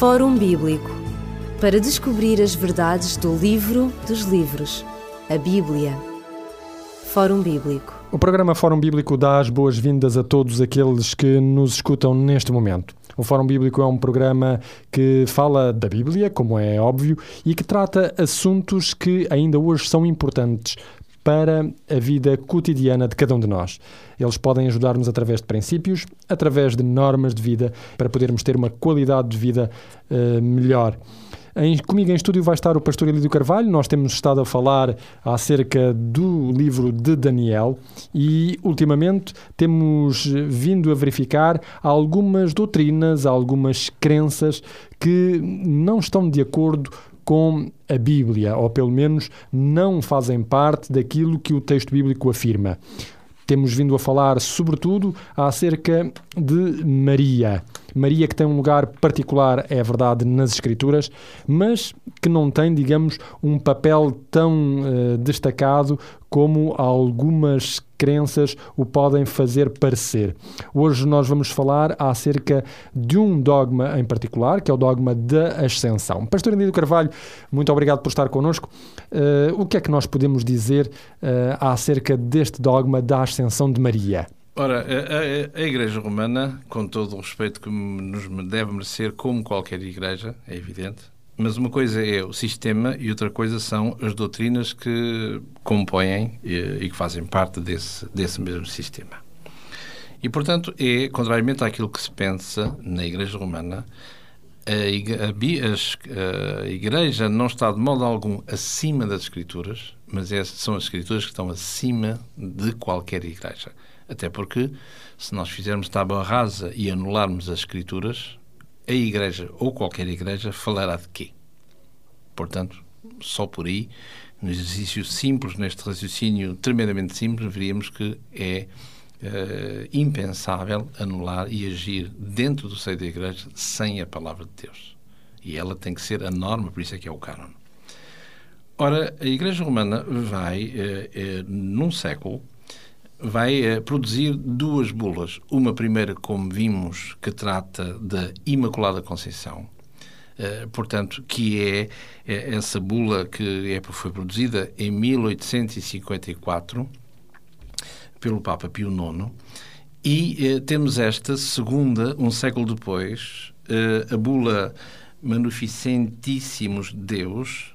Fórum Bíblico para descobrir as verdades do livro dos livros, a Bíblia. Fórum Bíblico. O programa Fórum Bíblico dá as boas-vindas a todos aqueles que nos escutam neste momento. O Fórum Bíblico é um programa que fala da Bíblia, como é óbvio, e que trata assuntos que ainda hoje são importantes para a vida cotidiana de cada um de nós. Eles podem ajudar-nos através de princípios, através de normas de vida, para podermos ter uma qualidade de vida uh, melhor. Em, comigo em estúdio vai estar o pastor Elídio Carvalho. Nós temos estado a falar acerca do livro de Daniel e, ultimamente, temos vindo a verificar algumas doutrinas, algumas crenças que não estão de acordo com a Bíblia, ou pelo menos não fazem parte daquilo que o texto bíblico afirma. Temos vindo a falar, sobretudo, acerca de Maria. Maria que tem um lugar particular, é verdade, nas Escrituras, mas que não tem, digamos, um papel tão uh, destacado como algumas crenças o podem fazer parecer. Hoje nós vamos falar acerca de um dogma em particular, que é o dogma da ascensão. Pastor Andido Carvalho, muito obrigado por estar connosco. Uh, o que é que nós podemos dizer uh, acerca deste dogma da ascensão de Maria? Ora, a, a, a, Igreja Romana, com todo o respeito que nos deve merecer, como qualquer igreja, é evidente, mas uma coisa é o sistema e outra coisa são as doutrinas que compõem e, e que fazem parte desse, desse mesmo sistema. E, portanto, é, contrariamente àquilo que se pensa na Igreja Romana, a, Igreja não está de modo algum acima das Escrituras, mas é, são as Escrituras que estão acima de qualquer Igreja. Até porque, se nós fizermos tábua rasa e anularmos as Escrituras, a Igreja ou qualquer Igreja falará de quê? Portanto, só por aí, no exercício simples, neste raciocínio tremendamente simples, veríamos que é uh, impensável anular e agir dentro do seio da Igreja sem a palavra de Deus. E ela tem que ser a norma, por isso é que é o cânon. Ora, a Igreja Romana vai, uh, uh, num século, vai uh, produzir duas bulas. Uma primeira, como vimos, que trata da Imaculada Conceição, uh, portanto, que é, é, essa bula que é, foi produzida em 1854 pelo Papa Pio IX, e temos esta segunda, um século depois, a bula Manuficentíssimos Deus,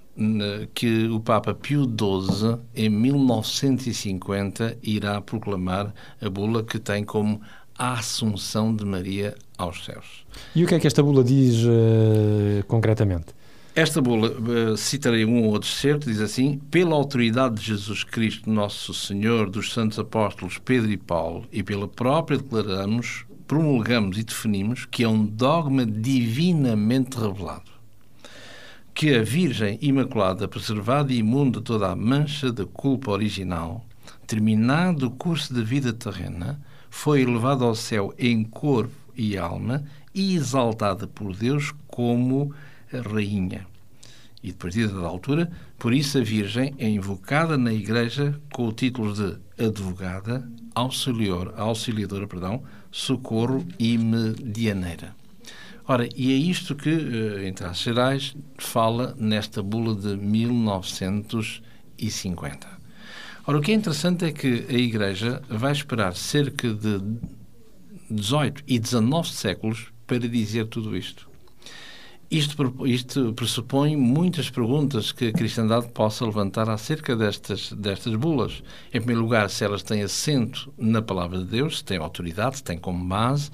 que o Papa Pio XII, em 1950, irá proclamar a bula que tem como a Assunção de Maria aos céus. E o que é que esta bula diz uh, concretamente? Esta bula, uh, citarei um ou outro certo, diz assim: Pela autoridade de Jesus Cristo, nosso Senhor, dos santos apóstolos Pedro e Paulo, e pela própria declaramos, promulgamos e definimos que é um dogma divinamente revelado que a Virgem Imaculada, preservada e imunda toda a mancha da culpa original, terminado o curso de vida terrena, foi elevada ao céu em corpo e alma e exaltada por Deus como rainha. E depois de da altura, por isso a Virgem é invocada na Igreja com o título de advogada, auxiliadora, auxiliadora perdão, socorro e medianeira. Ora, e é isto que, eh, em traços gerais, fala nesta bula de 1950. Ora, o que é interessante é que a Igreja vai esperar cerca de 18 e 19 séculos para dizer tudo isto. Isto, isto pressupõe muitas perguntas que a cristandade possa levantar acerca destas, destas bulas. Em primeiro lugar, se elas têm assento na palavra de Deus, se têm autoridade, se têm como base,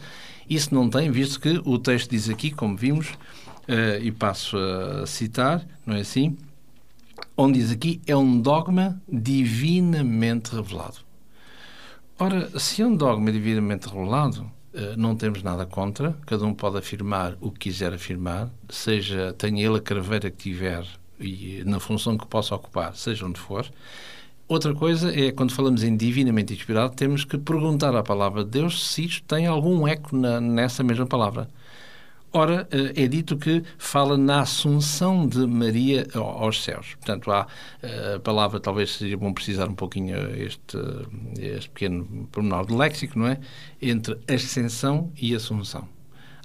isso não tem, visto que o texto diz aqui, como vimos, uh, e passo a citar, não é assim? Onde diz aqui, é um dogma divinamente revelado. Ora, se é um dogma divinamente revelado, uh, não temos nada contra, cada um pode afirmar o que quiser afirmar, seja, tenha ele a craveira que tiver e na função que possa ocupar, seja onde for. Outra coisa é, quando falamos em divinamente inspirado, temos que perguntar à palavra de Deus se isto tem algum eco na, nessa mesma palavra. Ora, eh, é dito que fala na assunção de Maria aos céus. Portanto, há eh, a palavra, talvez seja bom precisar um pouquinho este, este pequeno pormenor de léxico, não é? Entre ascensão e assunção.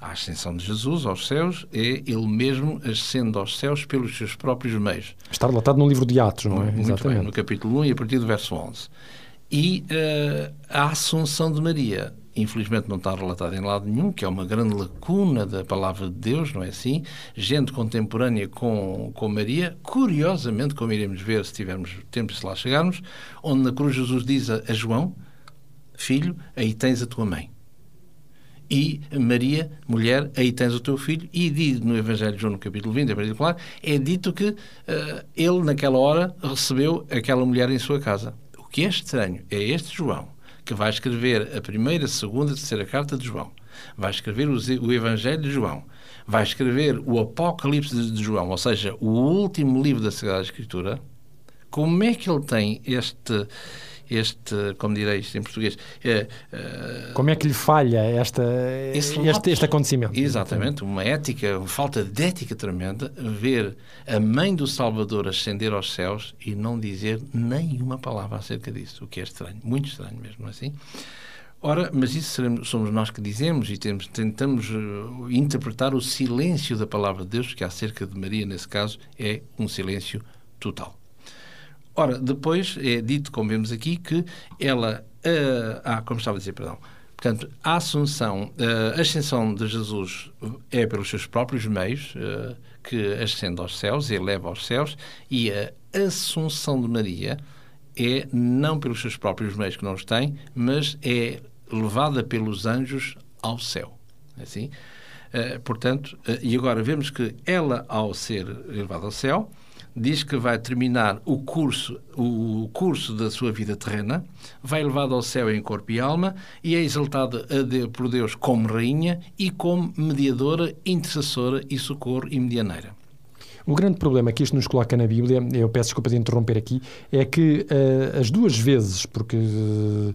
A ascensão de Jesus aos céus é ele mesmo ascendo aos céus pelos seus próprios meios. Está relatado no livro de Atos, não é? Muito Exatamente. bem, no capítulo 1 e a partir do verso 11. E uh, a Assunção de Maria, infelizmente não está relatada em lado nenhum, que é uma grande lacuna da palavra de Deus, não é assim? Gente contemporânea com, com Maria, curiosamente, como iremos ver se tivermos tempo se lá chegarmos, onde na cruz Jesus diz a, a João, filho, aí tens a tua mãe. E Maria, mulher, aí tens o teu filho. E no Evangelho de João, no capítulo 20, em particular, é dito que uh, ele, naquela hora, recebeu aquela mulher em sua casa. Que é estranho é este João, que vai escrever a primeira, segunda, terceira carta de João, vai escrever o Evangelho de João, vai escrever o Apocalipse de João, ou seja, o último livro da Sagrada Escritura, como é que ele tem este este, como direi isto em português... É, uh, como é que lhe falha esta, este, este acontecimento? Exatamente, uma ética, uma falta de ética tremenda, ver a mãe do Salvador ascender aos céus e não dizer nenhuma palavra acerca disso, o que é estranho, muito estranho mesmo, não é assim? Ora, mas isso seremos, somos nós que dizemos e temos, tentamos uh, interpretar o silêncio da palavra de Deus, que acerca de Maria, nesse caso, é um silêncio total. Ora, depois é dito, como vemos aqui, que ela. Uh, ah, como estava a dizer, perdão. Portanto, a assunção, uh, a ascensão de Jesus é pelos seus próprios meios, uh, que ascende aos céus, eleva aos céus, e a assunção de Maria é não pelos seus próprios meios que não os tem, mas é levada pelos anjos ao céu. É assim? Portanto, e agora vemos que ela, ao ser elevada ao céu, diz que vai terminar o curso, o curso da sua vida terrena, vai levado ao céu em corpo e alma e é exaltada por Deus como rainha e como mediadora, intercessora e socorro e medianeira. O grande problema que isto nos coloca na Bíblia, eu peço desculpa de interromper aqui, é que uh, as duas vezes, porque uh,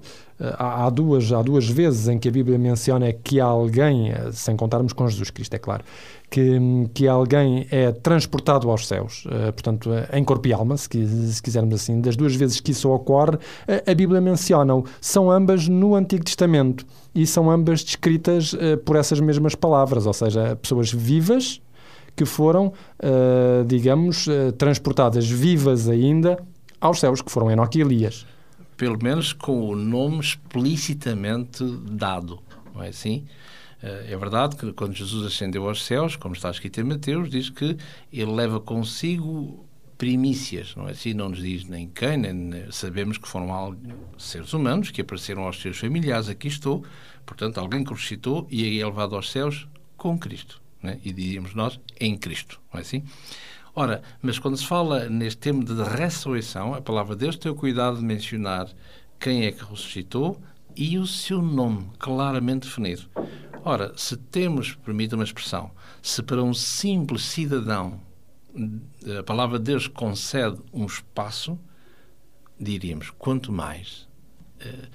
há, duas, há duas vezes em que a Bíblia menciona que alguém, uh, sem contarmos com Jesus Cristo, é claro, que, que alguém é transportado aos céus, portanto, em corpo e alma, se, se, quisermos assim. Das duas vezes que isso ocorre, a Bíblia menciona-o. São ambas no Antigo Testamento e são ambas descritas por essas mesmas palavras, ou seja, pessoas vivas que foram, uh, digamos, uh, transportadas vivas ainda aos céus, que foram Enoque e Elias. Pelo menos com o nome explicitamente dado, não é assim? Uh, é verdade que quando Jesus ascendeu aos céus, como está escrito em Mateus, diz que ele leva consigo primícias, não é assim? Não nos diz nem quem, nem sabemos que foram seres humanos que apareceram aos seus familiares, aqui estou, portanto, alguém que ressuscitou e é levado aos céus com Cristo né? e diríamos nós, em Cristo, não é assim? Ora, mas quando se fala neste tema de ressurreição, a palavra de Deus tem o cuidado de mencionar quem é que ressuscitou e o seu nome claramente definido. Ora, se temos, permita uma expressão, se para um simples cidadão a palavra de Deus concede um espaço, diríamos, quanto mais uh,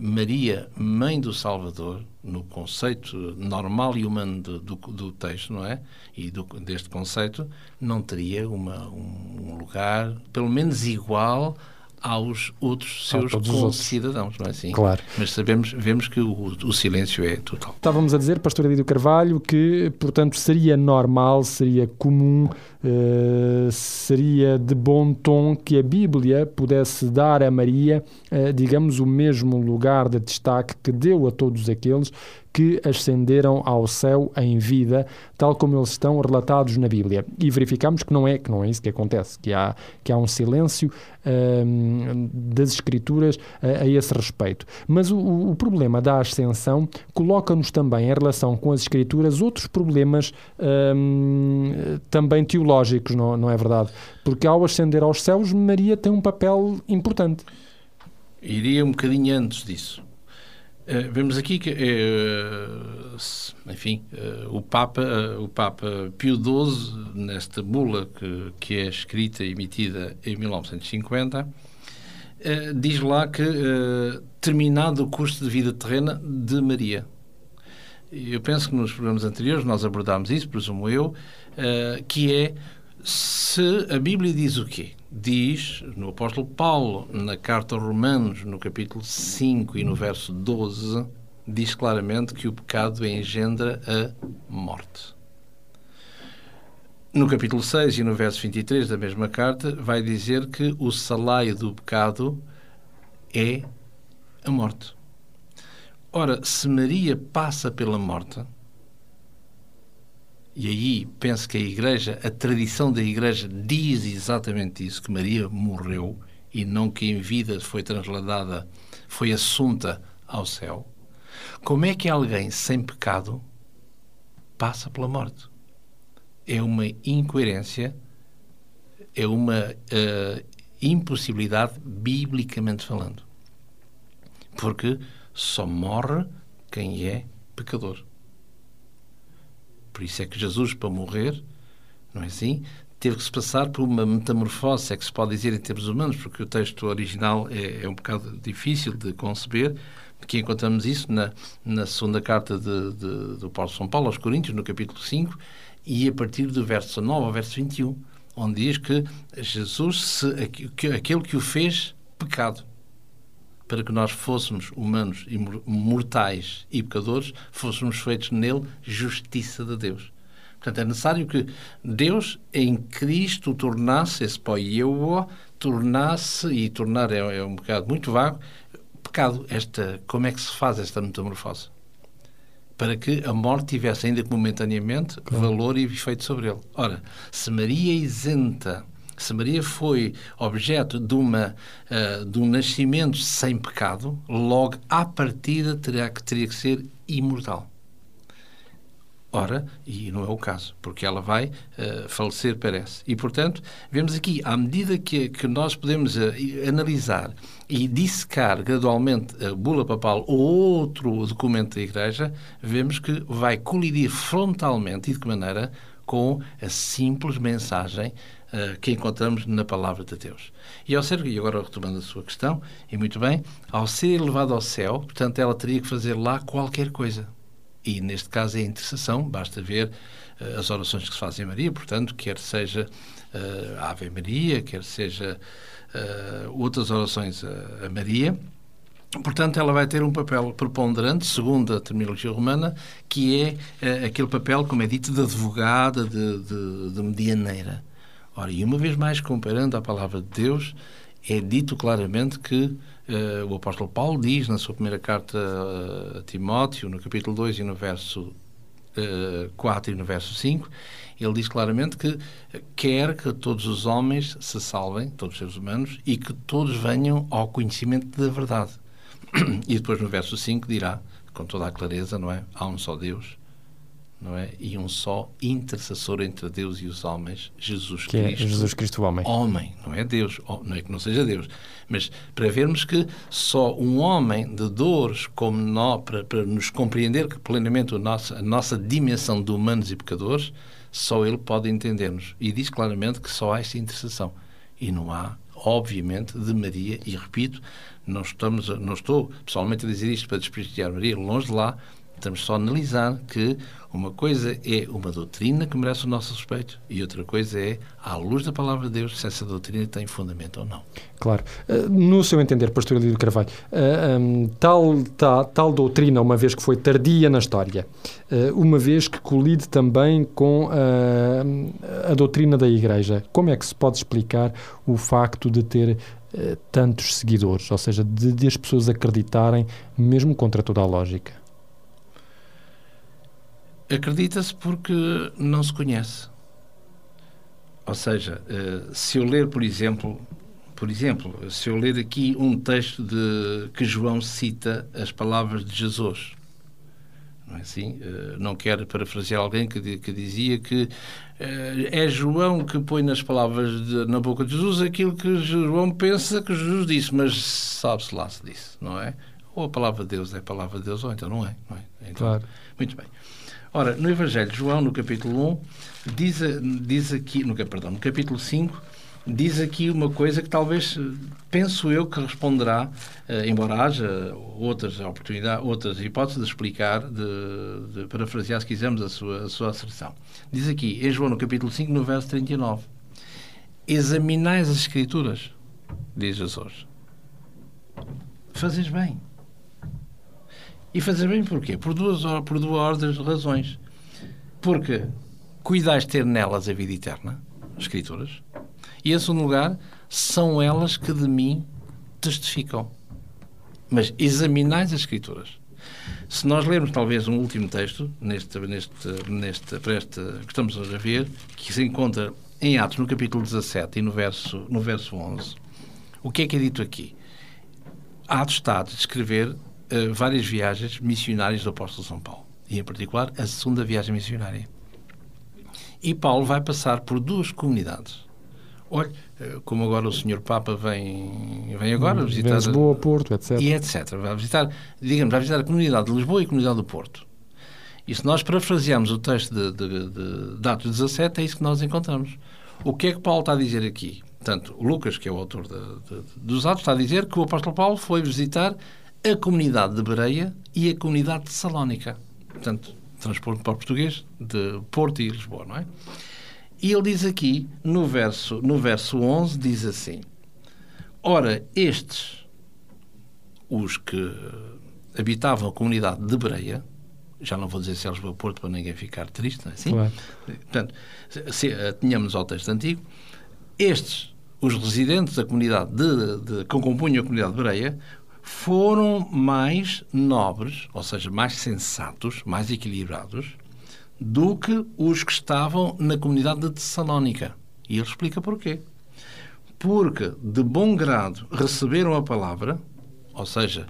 Maria, mãe do Salvador, no conceito normal e humano do, do, do texto, não é? E do, deste conceito, não teria uma, um lugar, pelo menos igual aos outros seus concidadãos, não é assim? Claro. Mas sabemos, vemos que o, o silêncio é total. Estávamos a dizer, pastor Edito Carvalho, que, portanto, seria normal, seria comum, uh, seria de bom tom que a Bíblia pudesse dar a Maria, uh, digamos, o mesmo lugar de destaque que deu a todos aqueles que ascenderam ao céu em vida, tal como eles estão relatados na Bíblia. E verificamos que não é, que não é isso que acontece, que há, que há um silêncio hum, das Escrituras a, a, esse respeito. Mas o, o problema da ascensão coloca-nos também, em relação com as Escrituras, outros problemas hum, também teológicos, não, não é verdade? Porque ao ascender aos céus, Maria tem um papel importante. Iria um bocadinho antes disso. Uh, vemos aqui que, uh, enfim, uh, o, Papa, o Papa Pio XII, nesta bula que, que é escrita e emitida em 1950, diz lá que, terminado o curso de vida terrena de Maria. Eu penso que nos programas anteriores nós abordámos isso, presumo eu, que é se a Bíblia diz o quê? Diz no apóstolo Paulo, na carta aos Romanos, no capítulo 5 e no verso 12, diz claramente que o pecado engendra a morte. No capítulo 6 e no verso 23 da mesma carta, vai dizer que o salário do pecado é a morte. Ora, se Maria passa pela morte, e aí penso que a Igreja, a tradição da Igreja diz exatamente isso, que Maria morreu e não que em vida foi trasladada, foi assunta ao céu. Como é que alguém sem pecado passa pela morte? É uma incoerência, é uma uh, impossibilidade, biblicamente falando. Porque só morre quem é pecador. Por isso é que Jesus, para morrer, não é assim? Teve que se passar por uma metamorfose, é que se pode dizer em termos humanos, porque o texto original é, é um bocado difícil de conceber, que encontramos isso na, na segunda carta de, de, do Paulo São Paulo aos Coríntios, no capítulo 5, e a partir do verso 9 ao verso 21, onde diz que Jesus, se, aquele que o fez pecado, para que nós fôssemos humanos e mortais e pecadores, fôssemos feitos nele justiça de Deus. Portanto, é necessário que Deus em Cristo tornasse esse poieo, tornasse, e tornar é, é, um bocado muito vago, pecado. Esta, como é que se faz esta metamorfose? Para que a morte tivesse, ainda que momentaneamente, claro. valor e efeito sobre ele. Ora, se Maria isenta se Maria foi objeto de, uma, uh, de um nascimento sem pecado, logo à partida terá que, teria que ser imortal. Ora, e não é o caso, porque ela vai uh, falecer, parece. E, portanto, vemos aqui, à medida que, que nós podemos uh, analisar e dissecar gradualmente a bula papal ou outro documento da Igreja, vemos que vai colidir frontalmente e de que maneira com a simples mensagem uh, que encontramos na palavra de Deus. E ao ser, e agora retomando a sua questão, e muito bem, ao ser elevado ao céu, portanto, ela teria que fazer lá qualquer coisa. E neste caso é a intercessão, basta ver uh, as orações que se fazem a Maria, portanto, quer seja uh, Ave Maria, quer seja outras orações a, a Maria, Portanto, ela vai ter um papel preponderante, segundo a terminologia romana, que é uh, aquele papel, como é dito, de advogada, de, de, de medianeira. Ora, e uma vez mais, comparando a palavra de Deus, é dito claramente que uh, o apóstolo Paulo diz na sua primeira carta a Timóteo, no capítulo 2 e no verso uh, eh, 4 e no verso 5, ele diz claramente que quer que todos os homens se salvem, todos os seres humanos, e que todos venham ao conhecimento da verdade. E depois no verso 5 dirá, com toda a clareza, não é? Há um só Deus, não é? E um só intercessor entre Deus e os homens, Jesus que é Cristo. É Jesus Cristo homem. Homem, não é Deus, não é que não seja Deus, mas para vermos que só um homem de dores como nós, para, para nos compreender que plenamente a nossa, a nossa dimensão de humanos e pecadores, só ele pode entender-nos. E diz claramente que só há esta intercessão. E não há, obviamente, de Maria, e repito, não, estamos, não estou pessoalmente a dizer isto para desprestigiar Maria, longe de lá, Estamos só a analisar que uma coisa é uma doutrina que merece o nosso respeito e outra coisa é, à luz da palavra de Deus, se essa doutrina tem fundamento ou não. Claro. Eh, no seu entender, pastor Lídio Carvalho, eh, ehm, tal, tal, tal doutrina, uma vez que foi tardia na história, eh, uma vez que colide também com a, a doutrina da Igreja, como é que se pode explicar o facto de ter tantos seguidores, ou seja, de, de as pessoas acreditarem mesmo contra toda a lógica? Acredita-se porque não se conhece. Ou seja, eh, se eu ler, por exemplo, por exemplo, se eu ler aqui um texto de que João cita as palavras de Jesus, não é assim? Eh, não quero parafrasear alguém que, que dizia que eh, é João que põe nas palavras de, na boca de Jesus aquilo que João pensa que Jesus disse, mas sabe-se lá se disse, não é? Ou a palavra de Deus é a palavra de Deus, ou então não é. Não é? Então, claro. Muito bem. Ora, no Evangelho de João, no capítulo 1, diz, diz aqui, no, perdão, no capítulo 5, diz aqui uma coisa que talvez, penso eu, que responderá, eh, embora haja outras oportunidades, outras hipóteses de explicar, de, de parafrasear, se quisermos, a sua, a sua asserção. Diz aqui, em João, no capítulo 5, no verso 39, examinais as Escrituras, diz Jesus. Fazes bem E fazer bem porquê? Por duas, por duas razões. Porque cuidais ter nelas a vida eterna, as Escrituras, e em segundo lugar, são elas que de mim testificam. Mas examinais as Escrituras. Se nós lermos talvez um último texto, neste, neste, neste, para este que estamos a ver, que se encontra em Atos, no capítulo 17 e no verso, no verso 11, o que é que é dito aqui? Atos está a descrever uh, várias viagens missionárias do apóstolo São Paulo, e em particular a segunda viagem missionária. E Paulo vai passar por duas comunidades. Olha, eh, como agora o senhor Papa vem, vem agora visitar... Lisboa, Porto, etc. E etc. Vai visitar, digamos, vai visitar a comunidade de Lisboa e a comunidade do Porto. E se nós parafrasearmos o texto de, de, de, de Atos 17, é isso que nós encontramos. O que é que Paulo está a dizer aqui? Portanto, Lucas, que é o autor de, de, dos Atos, está a dizer que o apóstolo Paulo foi visitar a comunidade de Bereia e a comunidade de Salónica. Portanto, transporte para o português de Porto e Lisboa, não é? E ele diz aqui, no verso, no verso 11, diz assim: Ora, estes, os que habitavam a comunidade de Bereia, já não vou dizer se Lisboa Porto para ninguém ficar triste, não é assim? Claro. Portanto, se, tínhamos ao texto antigo, estes, os residentes da comunidade de, de, que compunham a comunidade de Bereia, foram mais nobres, ou seja, mais sensatos, mais equilibrados, do que os que estavam na comunidade de Tessalónica. E ele explica porquê. Porque, de bom grado, receberam a palavra, ou seja,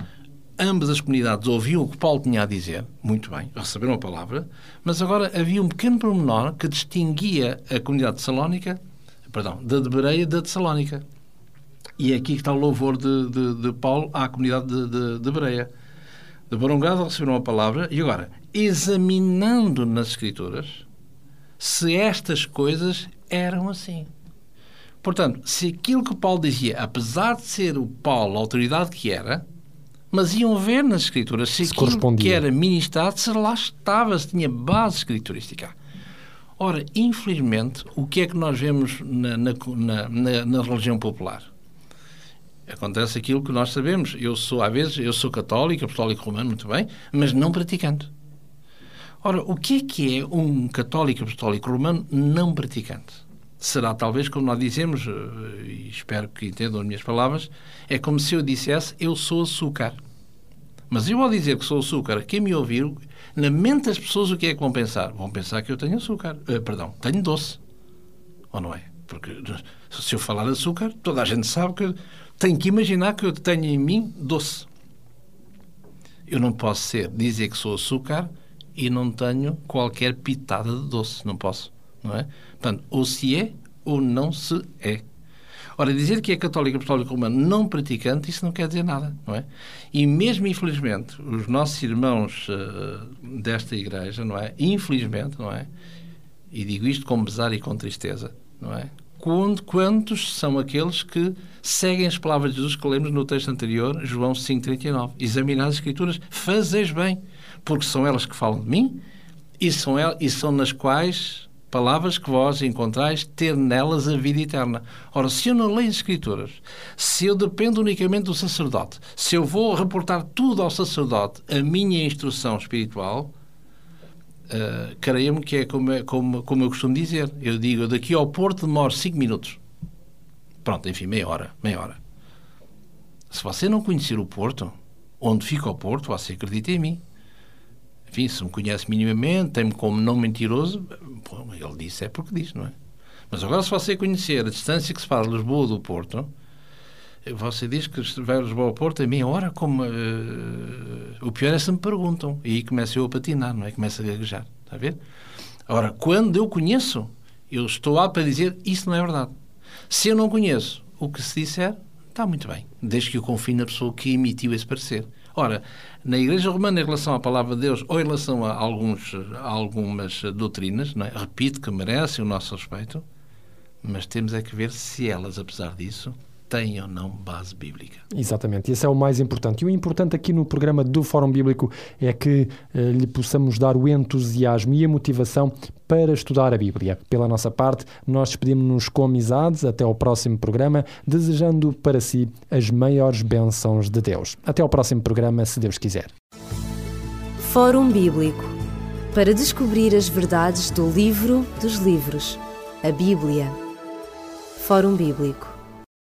ambas as comunidades ouviam o que Paulo tinha a dizer, muito bem, receberam a palavra, mas agora havia um pequeno pormenor que distinguia a comunidade de Salónica, perdão, da de Bereia da de Salónica. E é aqui que está o louvor de, de, de Paulo à comunidade de, de, de Bereia. De grado receberam a palavra, e agora, examinando nas Escrituras se estas coisas eram assim. Portanto, se aquilo que Paulo dizia, apesar de ser o Paulo a autoridade que era, mas iam ver nas Escrituras se, se aquilo que era ministrado, se lá estava, se tinha base escriturística. Ora, infelizmente, o que é que nós vemos na, na, na, na religião popular? Acontece aquilo que nós sabemos. Eu sou, às vezes, eu sou católico, apostólico romano, muito bem, mas não praticante. Ora, o que é que é um católico apostólico romano não praticante? Será talvez, como nós dizemos, eh, e espero que entendam as minhas palavras, é como se eu dissesse eu sou açúcar. Mas eu ao dizer que sou açúcar, quem me ouvir, na mente das pessoas o que é que vão pensar? Vão pensar que eu tenho açúcar. Uh, perdão, tenho doce. Ou não é? Porque se eu falar açúcar, toda a gente sabe que tenho que imaginar que eu tenho em mim doce. Eu não posso ser, dizer que sou açúcar e não tenho qualquer pitada de doce. Não posso, não é? Portanto, ou se é ou não se é. Ora, dizer que é católico apostólico romano não praticante, isso não quer dizer nada, não é? E mesmo, infelizmente, os nossos irmãos uh, desta igreja, não é? Infelizmente, não é? E digo isto com pesar e com tristeza, não é? Quantos são aqueles que seguem as palavras de Jesus que lemos no texto anterior, João 5,39? Examinar as Escrituras, fazeis bem porque são elas que falam de mim e são, elas, e são nas quais palavras que vós encontrais ter nelas a vida eterna. Ora, se eu não leio as Escrituras, se eu dependo unicamente do sacerdote, se eu vou reportar tudo ao sacerdote, a minha instrução espiritual, uh, creia-me que é como, é como, como eu costumo dizer. Eu digo, daqui ao Porto demoro 5 minutos. Pronto, enfim, meia hora, meia hora. Se você não conhecer o Porto, onde fica o Porto, você acredita em mim enfim, se me conhece minimamente, tem-me como não mentiroso, bom, ele disse é porque diz, não é? Mas agora, se você conhecer a distância que se faz Lisboa do Porto, você diz que vai a Lisboa ao Porto, a minha hora, como. Uh, o pior é se me perguntam. E aí começo eu a patinar, não é? Começo a gaguejar. Está a ver? Agora, quando eu conheço, eu estou apto para dizer isso não é verdade. Se eu não conheço, o que se disser, está muito bem. Desde que eu confie na pessoa que emitiu esse parecer. Ora, na Igreja Romana, em relação à palavra de Deus ou em relação a, alguns, a algumas doutrinas, é? repito que merecem o nosso respeito, mas temos é que ver se elas, apesar disso, tem ou não base bíblica. Exatamente, esse é o mais importante. E o importante aqui no programa do Fórum Bíblico é que eh, lhe possamos dar o entusiasmo e a motivação para estudar a Bíblia. Pela nossa parte, nós despedimos-nos com amizades até ao próximo programa, desejando para si as maiores bênçãos de Deus. Até ao próximo programa, se Deus quiser. Fórum Bíblico para descobrir as verdades do livro dos livros, a Bíblia. Fórum Bíblico